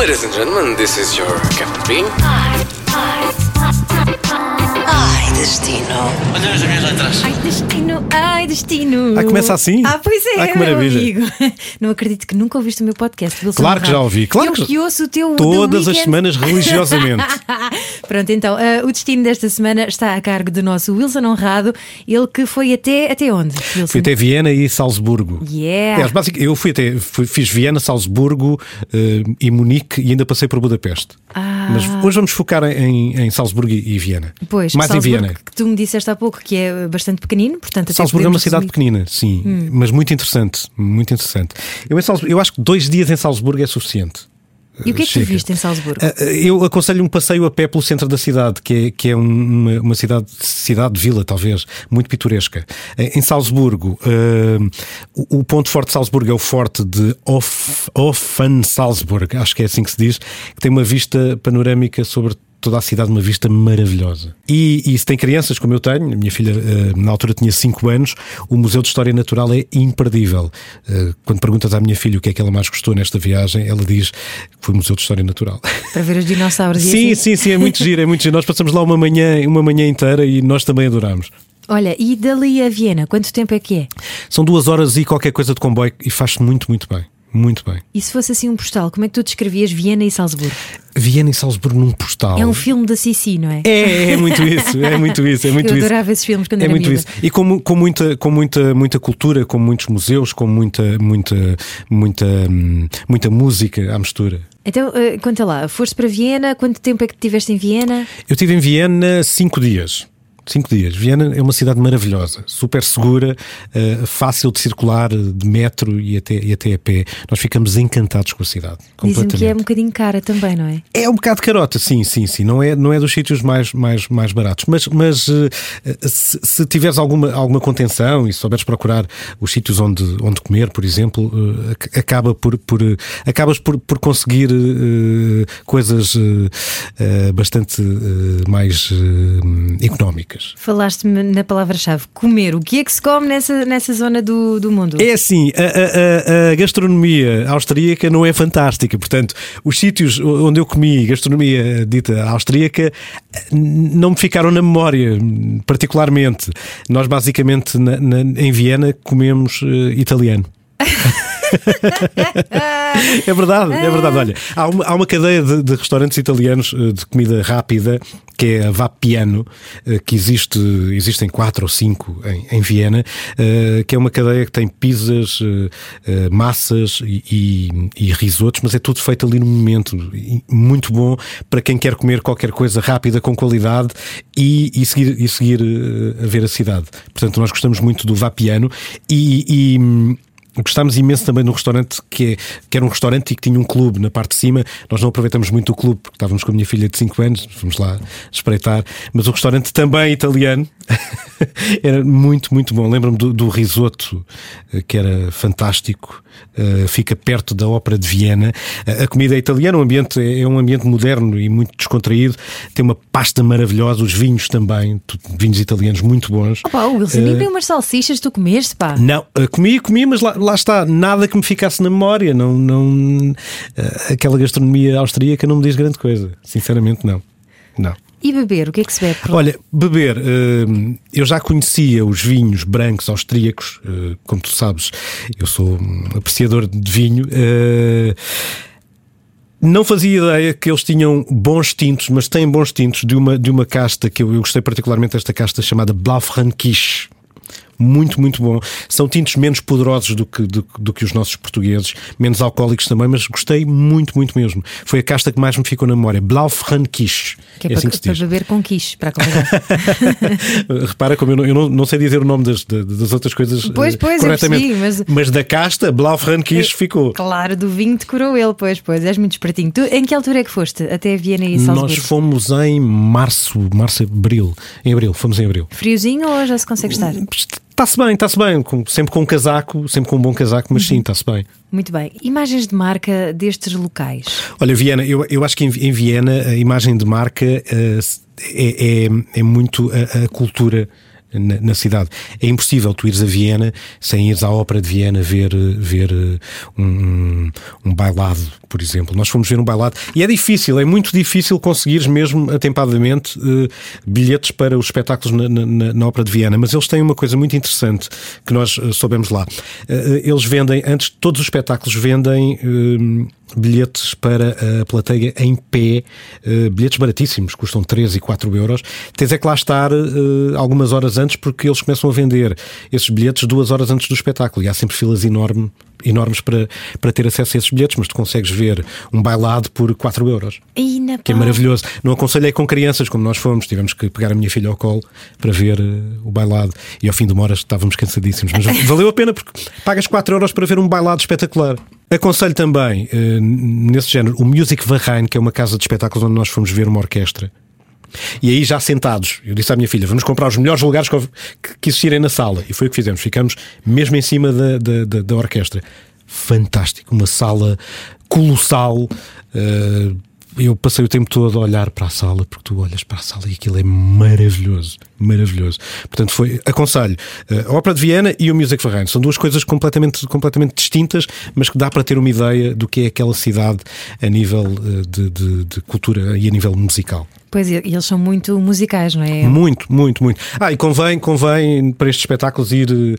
Ladies and gentlemen, this is your Captain Bean. Ai, destino. Olha as minhas letras. Ai, destino, ai, destino. Ah, começa assim? Ah, pois é, Ah, que meu maravilha. amigo. Não acredito que nunca ouviste o meu podcast. Wilson Claro que já ouvi, claro Eu que- que ouço o teu. Todas as weekend. semanas, religiosamente. Pronto, então, ah, o destino desta semana está a cargo do nosso Wilson Honrado. Ele que foi até. Até onde? Wilson? Fui até Viena e Salzburgo. Yeah. Basic- eu fui até, fui- fiz Viena, Salzburgo eh, e Munique e ainda passei por Budapeste. Ah. Mas hoje vamos focar em, em Salzburgo e, e Viena. Pois, Mais Salzburgo, em Viena. Que tu me disseste há pouco que é bastante pequenino, portanto, Salzburgo é uma cidade pequenina, sim, Hum. mas muito interessante, muito interessante. Eu, Salzburgo- eu acho que dois dias em Salzburgo é suficiente. E o que é que tu Chega. viste em Salzburgo? Ah, ah, Eu aconselho um passeio a pé pelo centro da cidade, que é, que é um- uma, uma cidade, cidade-vila, talvez, muito pitoresca. Eh, Em Salzburgo, ah, o, ponto forte de Salzburgo é o forte de Off- Offensalzburg, acho que é assim que se diz, que tem uma vista panorâmica sobre toda a cidade, uma vista maravilhosa. E, e se tem crianças, como eu tenho, a minha filha ah, na altura tinha 5 anos, o Museu de História Natural é imperdível. Ah, Quando perguntas à minha filha o que é que ela mais gostou nesta viagem, ela diz que foi o Museu de História Natural. Para ver os dinossauros e Sim, assim? sim, sim, é muito giro, é muito giro. Nós passamos lá uma manhã, uma manhã inteira e nós também adoramos. Olha, e dali a Viena, quanto tempo é que é? São duas horas e qualquer coisa de comboio e faz-se muito, muito bem. Muito bem. E se fosse assim um postal, como é que tu descrevias Viena e Salzburgo? Viena e Salzburgo num postal. É um filme da Sissi, não é? É, é muito isso, é muito isso, é muito Eu isso. adorava esses filmes quando É era muito miúda. isso. E com, com muita, com muita, muita cultura, com muitos museus, com muita, muita, muita, muita música à mistura. Então, eh, conta lá, foste para Viena, quanto tempo é que estiveste em Viena? Eu estive em Viena cinco dias. Cinco dias. Viena é uma cidade maravilhosa, super segura, eh, fácil de circular, de metro e até, e até a pé. Nós ficamos encantados com a cidade. Completamente. que é um bocadinho cara também, não é? É um bocado carota, sim, sim, sim. Não é, não é dos sítios mais, mais, mais baratos. Mas, mas eh, se, se tiveres alguma, alguma contenção e souberes procurar os sítios onde, onde comer, por exemplo, eh, ac- acaba por, por, acabas por, por conseguir coisas bastante mais eh, Falaste-me na palavra-chave, comer. O que é que se come nessa, nessa zona do, do mundo? É assim, a, a- a- gastronomia austríaca não é fantástica. Portanto, os sítios onde eu comi gastronomia dita austríaca não me ficaram na memória, particularmente. Nós, basicamente, na- na- em Viena, comemos eh, italiano. É verdade, é verdade. Olha, há uma, há uma cadeia de, de restaurantes italianos eh, de comida rápida que é a Vapiano, eh, que existe, existem quatro ou cinco em, em Viena, eh, que é uma cadeia que tem pizzas, eh, massas e, e, e risotos, mas é tudo feito ali no momento. Muito bom para quem quer comer qualquer coisa rápida, com qualidade e, e seguir, e seguir a ver a cidade. Portanto, nós gostamos muito do Vapiano e- e Gostámos imenso também de um restaurante que, é, que era um restaurante e que tinha um clube na parte de cima. Nós não aproveitamos muito o clube porque estávamos com a minha filha de 5 anos, fomos lá espreitar. Mas o restaurante também italiano era muito, muito bom. Lembro-me do, do risoto, eh, que era fantástico. Eh, fica perto da Ópera de Viena. A a comida é italiana, o ambiente é é um ambiente moderno e muito descontraído. Tem uma pasta maravilhosa, os vinhos também, tu- vinhos italianos muito bons. Opa, o Wilson, Eh, e nem umas salsichas tu comeste, pá. não, eh, comi, comi, mas lá, lá está, nada que me ficasse na memória. Não, não, eh, aquela gastronomia austríaca não me diz grande coisa. Sinceramente, não. Não. E beber, o que é que se bebe? lá? Olha, beber, eh, eu já conhecia os vinhos brancos austríacos, eh, como tu sabes, eu sou um apreciador de vinho. não fazia ideia que eles tinham bons tintos, mas têm bons tintos de uma, de uma casta que eu, eu gostei particularmente desta casta chamada Blaufränkisch. Muito, muito bom. São tintos menos poderosos do que, do, do que os nossos portugueses, menos alcoólicos também, mas gostei muito, muito mesmo. Foi a casta que mais me ficou na memória. Blaufränkisch. que é, é assim para, que se para beber com quiche, para acompanhar. Repara como eu não, eu não, não sei dizer o nome das, das, outras coisas Pois, eh, pois, corretamente. percebi, mas- da casta, Blaufränkisch ficou. claro, do vinho decorou ele, pois, pois, és muito espertinho. Tu, em que altura é que foste? Até Viena e Salzburgo? Nós fomos em março, março, abril. Em abril, fomos em abril. Friozinho ou já se consegue estar? Está-se bem, está-se bem. com- sempre com um casaco, sempre com um bom casaco, mas Uhum. sim, está-se bem. Muito bem. Imagens de marca destes locais. Olha, Viena, eu, eu acho que em, em Viena a imagem de marca eh, é, é, é muito a, a cultura na, na, cidade. É impossível tu ires a Viena sem ires à Ópera de Viena ver, ver um, um, bailado, por exemplo. Nós fomos ver um bailado e é difícil, é muito difícil conseguires mesmo atempadamente uh, bilhetes para os espetáculos na, na, na, Ópera de Viena, mas eles têm uma coisa muito interessante que nós uh, soubemos lá. Uh, eles vendem, antes todos os espetáculos vendem bilhetes para a plateia em pé, bilhetes baratíssimos, custam 3 e 4 euros. Tens é que lá estar algumas horas antes, porque eles começam a vender esses bilhetes duas horas antes do espetáculo. E há sempre filas enorme, enormes para, para ter acesso a esses bilhetes, mas tu consegues ver um bailado por 4 euros. Que é maravilhoso. Não aconselhei com crianças, como nós fomos. Tivemos que pegar a minha filha ao colo para ver uh, o bailado. E ao fim de uma hora estávamos cansadíssimos. Mas valeu a pena porque pagas 4 euros para ver um bailado espetacular. Aconselho também, uh, nesse género, o Music Varrain, que é uma casa de espetáculos onde nós fomos ver uma orquestra. E aí, já sentados, eu disse à minha filha: vamos comprar os melhores lugares que, existirem na sala. E foi o que fizemos. Ficamos mesmo em cima da, da, da, da orquestra. Fantástico, uma sala colossal. Uh, eu passei o tempo todo a olhar para a sala, porque tu olhas para a sala e aquilo é maravilhoso, maravilhoso. Portanto, foi, aconselho, eh, a Ópera de Viena e o Music Ferrari. São duas coisas completamente, completamente distintas, mas que dá para ter uma ideia do que é aquela cidade a nível eh, de, de, de cultura e a nível musical. Pois, e eles são muito musicais, não é? Muito, muito, muito. Ah, e convém, convém para estes espetáculos ir. Uh,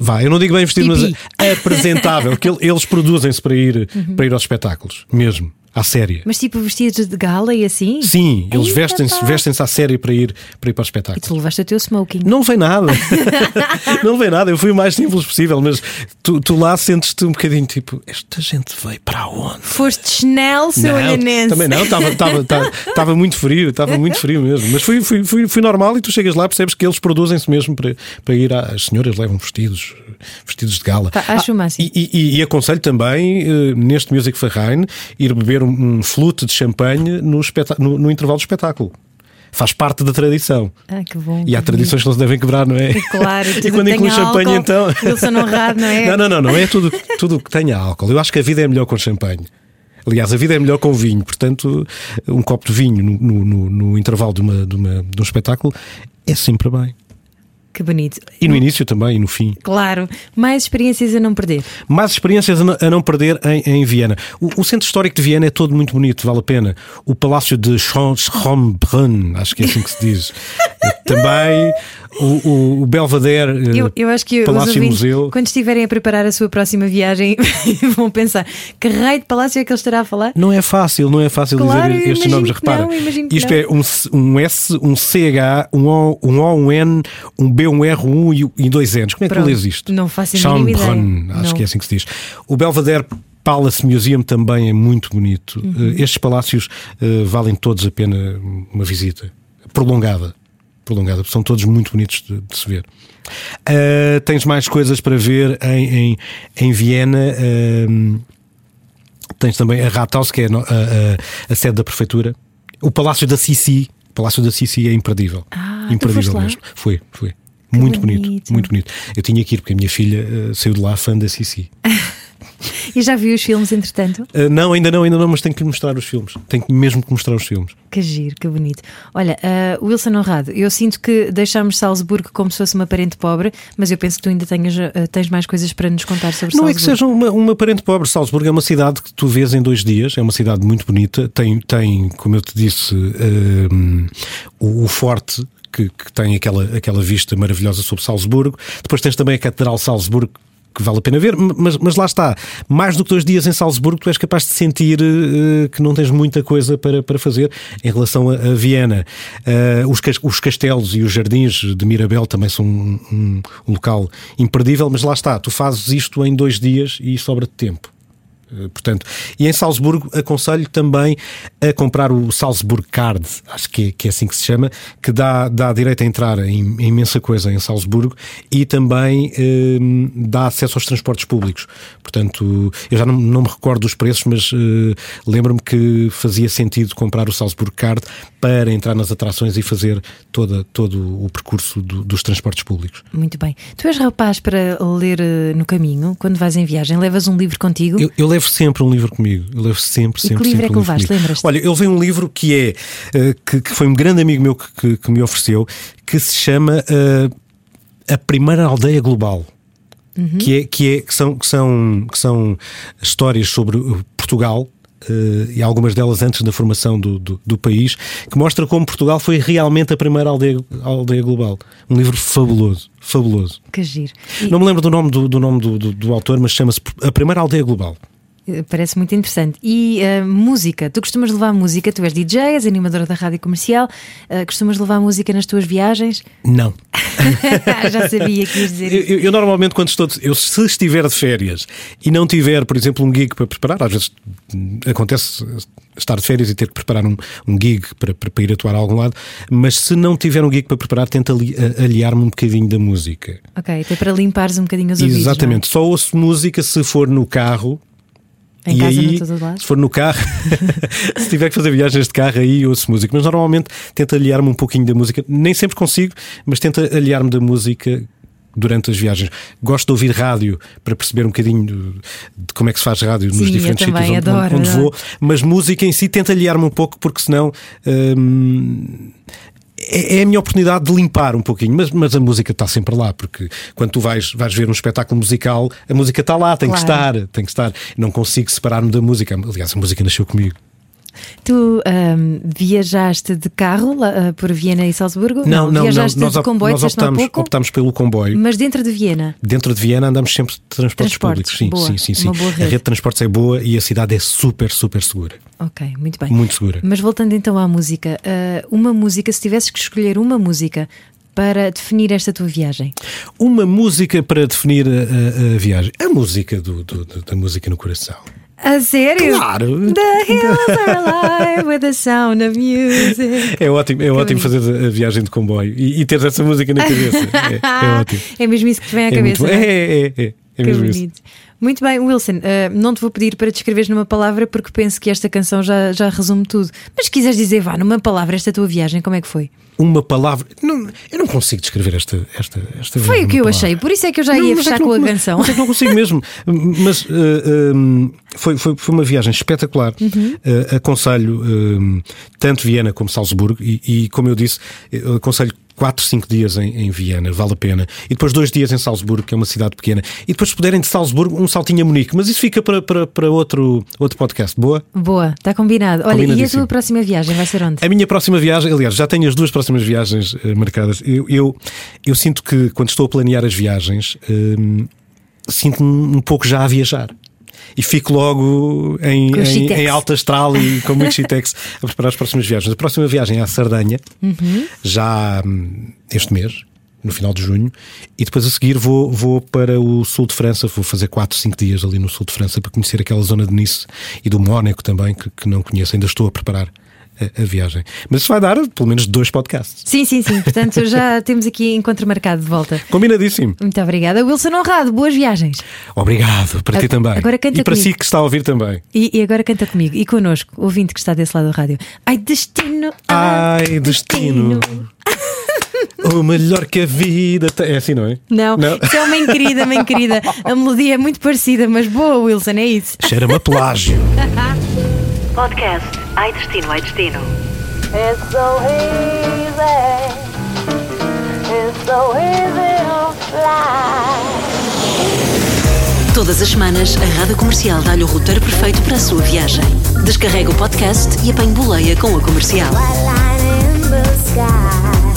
vá, eu não digo bem vestido, mas apresentável, que eles produzem-se para ir, uhum. para ir aos espetáculos, mesmo à séria. Mas tipo vestidos de gala e assim? Sim, eles vestem-se vestem à séria para ir, para ir para o espetáculo. E tu levaste o teu smoking? Não vem nada. não vem nada. Eu fui o mais simples possível, mas tu, tu lá sentes-te um bocadinho tipo: esta gente veio para onde? Foste Chanel, seu olhanense. Também não, estava muito frio, estava muito frio mesmo. Mas fui, fui, fui, fui normal e tu chegas lá percebes que eles produzem-se mesmo para, para ir. As senhoras levam vestidos, vestidos de gala. Tá, acho ah, o máximo. E, e, e aconselho também, uh, neste Music Farrain, ir beber um, um flute de champanhe no, no, no intervalo do espetáculo faz parte da tradição. Ah, que bom. E há tradições que não se devem quebrar, não é? Claro, e quando inclui champanhe, então. Wilson honrado, não é? Não, não, não, não é tudo, tudo que tenha álcool. Eu acho que a vida é melhor com champanhe. Aliás, a vida é melhor com vinho, portanto, um copo de vinho no, no, no intervalo de, uma, de, uma, de um espetáculo é sempre bem. Que bonito. E no início também, e no fim. Claro. Mais experiências a não perder. Mais experiências a não perder em, em Viena. O, o, centro histórico de Viena é todo muito bonito, vale a pena. O Palácio de Schönbrunn, acho que é assim que se diz. também o, o, o Belvedere, eu, eu acho que Palácio ouvintes, Museu. Quando estiverem a preparar a sua próxima viagem, vão pensar que raio de palácio é que ele estará a falar? Não é fácil, não é fácil claro, dizer estes nomes. Repara, não, isto é um, um S, um CH, um O, um O, um N, um B, um R, um U e dois N's. Como é que Pronto, tu lês isto? Não faço a mínima ideia. Acho não. que é assim que se diz. O Belvedere Palace Museum também é muito bonito. Uhum. Uh, estes palácios uh, valem todos a pena uma visita prolongada prolongada. São todos muito bonitos de, de se ver. Uh, tens mais coisas para ver em, em, em Viena. Uh, tens também a Rathaus, que é a, a, a, sede da prefeitura. O Palácio da Sissi. O Palácio da Sissi é imperdível. Ah, imperdível mesmo. Foi, foi. muito bonito. bonito. muito bonito. Eu tinha que ir porque a minha filha uh, saiu de lá fã da Sissi. E já viu os filmes, entretanto? Uh, não, ainda não, ainda não, mas tenho que lhe mostrar os filmes. Tenho mesmo que mostrar os filmes. Que giro, que bonito. Olha, uh, Wilson Honrado, eu sinto que deixamos Salzburgo como se fosse uma parente pobre, mas eu penso que tu ainda tenhas, uh, tens mais coisas para nos contar sobre não Salzburgo. Não é que seja uma, uma parente pobre. Salzburgo é uma cidade que tu vês em dois dias, é uma cidade muito bonita, tem, tem como eu te disse, o, o forte que, que, tem aquela, aquela vista maravilhosa sobre Salzburgo. Depois tens também a Catedral Salzburgo, que vale a pena ver, mas, mas lá está. Mais do que dois dias em Salzburgo, tu és capaz de sentir uh, que não tens muita coisa para, para fazer em relação a, a Viena. Uh, os, os castelos e os jardins de Mirabel também são um, um, um local imperdível, mas lá está, tu fazes isto em dois dias e sobra-te tempo. Eh, portanto, e em Salzburgo aconselho também a comprar o Salzburg Card, acho que é, que é assim que se chama, que dá, dá direito a entrar em, em imensa coisa em Salzburgo e também eh, dá acesso aos transportes públicos. Portanto, eu já não, não me recordo dos preços, mas eh, lembro-me que fazia sentido comprar o Salzburg Card para entrar nas atrações e fazer toda, todo o percurso do, dos transportes públicos. Muito bem. Tu és rapaz para ler eh, no caminho, quando vais em viagem? Levas um livro contigo? Eu, eu levo sempre um livro comigo. Eu levo sempre, sempre. E que livro é que levaste? Lembras? Olha, eu levei um livro que é uh, que, que, foi um grande amigo meu que, que, que, me ofereceu, que se chama uh, a primeira aldeia global. Que, é, que, é, que, são, que, são, que são histórias sobre uh, Portugal eh, e algumas delas antes da formação do, do, do país, que mostra como Portugal foi realmente a primeira aldeia, aldeia global. Um livro fabuloso, fabuloso. Que giro. E- Não me lembro do nome do, do nome do, do, do autor, mas chama-se A Primeira Aldeia Global. Parece muito interessante. E eh, música? Tu costumas levar música? Tu és DJ, és animadora da rádio comercial. eh, costumas levar música nas tuas viagens? Não. Já sabia que ias dizer Eu, isso. eu- eu normalmente, quando estou. Eu, se estiver de férias e não tiver, por exemplo, um gig para preparar, às vezes hum, acontece estar de férias e ter que preparar um, um gig para, para, para ir atuar a algum lado, mas se não tiver um gig para preparar, tento ali- aliar-me um bocadinho da música. Ok, até para limpares um bocadinho os ouvidos. Exatamente. Só ouço música se for no carro. Em e casa, aí, se for no carro, se tiver que fazer viagens de carro, aí ouço música. Mas normalmente tento aliar-me um pouquinho da música. Nem sempre consigo, mas tento aliar-me da música durante as viagens. Gosto de ouvir rádio para perceber um bocadinho de, como é que se faz rádio Sim, nos diferentes sítios onde, adoro, onde vou. Mas música em si tento aliar-me um pouco, porque senão. hum, é é a minha oportunidade de limpar um pouquinho, mas, mas a música está sempre lá, porque quando tu vais, vais ver um espetáculo musical, a música está lá, tem que Claro. estar, tem que estar. Não consigo separar-me da música. Aliás, a música nasceu comigo. Tu ahm, viajaste de carro lá, ah, por Viena e Salzburgo? Não, não, não. Viajaste Nós, de comboio, nós pouco? optámos pelo comboio. Mas dentro de Viena. Dentro de Viena andamos sempre de transportes, Transportes, públicos. Sim, boa. sim, sim, sim. Boa A rede. rede de transportes é boa e a cidade é super, super segura. Ok, muito bem. Muito segura. Mas voltando então à música, ah, uma música, se tivesses que escolher uma música para definir esta tua viagem, Uma música para definir a, a- a viagem. A música do, do- do- da música no coração. A sério? Claro! The hills are alive with the sound of music. É ótimo, é ótimo bonito. fazer a viagem de comboio e, e ter essa música na cabeça. É, é ótimo. É mesmo isso que te vem à É, muito cabeça. não é? é, é, é, é Que mesmo isso. Muito bem, Wilson, eh, não te vou pedir para descreveres numa palavra porque penso que esta canção já, já resume tudo. Mas se quiseres dizer, vá, numa palavra, esta tua viagem, como é que foi? Uma palavra. Não, eu não consigo descrever esta, esta, esta Foi o que eu numa achei, palavra. por isso é que eu já Não, ia mas é fechar com não- a mas- canção. Mas é que não consigo mesmo. Mas uh, um, foi, foi, foi uma viagem espetacular. Uhum. Uh, aconselho um, tanto Viena como Salzburgo, e, e, como eu disse, aconselho 4, 5 dias em, em Viena, vale a pena. E depois dois dias em Salzburgo, que é uma cidade pequena. E depois, se puderem, de Salzburgo, um saltinho a Munique. Mas isso fica para, para, para outro, outro podcast. Boa? Boa, está combinado. Olha, e a tua próxima viagem vai ser onde? A minha próxima viagem, aliás, já tenho as duas próximas viagens eh, marcadas. Eu, eu, eu sinto que quando estou a planear as viagens, hum, sinto-me um pouco já a viajar. E fico logo em, em, em alta astral e com muito shitex a preparar as próximas viagens. A próxima viagem é à Sardanha, já hum, este mês, no final de junho, e depois a seguir vou, vou para o sul de França. Vou fazer 4, 5 dias ali no sul de França para conhecer aquela zona de Nice e do Mónaco também, que, que não conheço. Ainda estou a preparar a, a viagem. Mas isso vai dar pelo menos dois podcasts. Sim, sim, sim. Portanto, já temos aqui encontro marcado de volta. Combinadíssimo. Muito obrigada. Wilson Honrado, boas viagens. Obrigado para ti A- também. agora canta e para comigo. si que está a ouvir também. E, e agora canta comigo e connosco, ouvinte que está desse lado da rádio. Ai, destino! Ai, destino. O melhor que a vida tem. É assim, não é? Não, Não. isso é uma querida, mãe querida. A melodia é muito parecida, mas boa, Wilson, é isso. Cheira-me a plágio. Podcast Ai Destino, Ai Destino. It's so easy. It's so easy to fly. Todas as semanas, a Rádio Comercial dá-lhe o roteiro perfeito para a sua viagem. Descarrega o podcast e apanhe boleia com a comercial. White in the sky.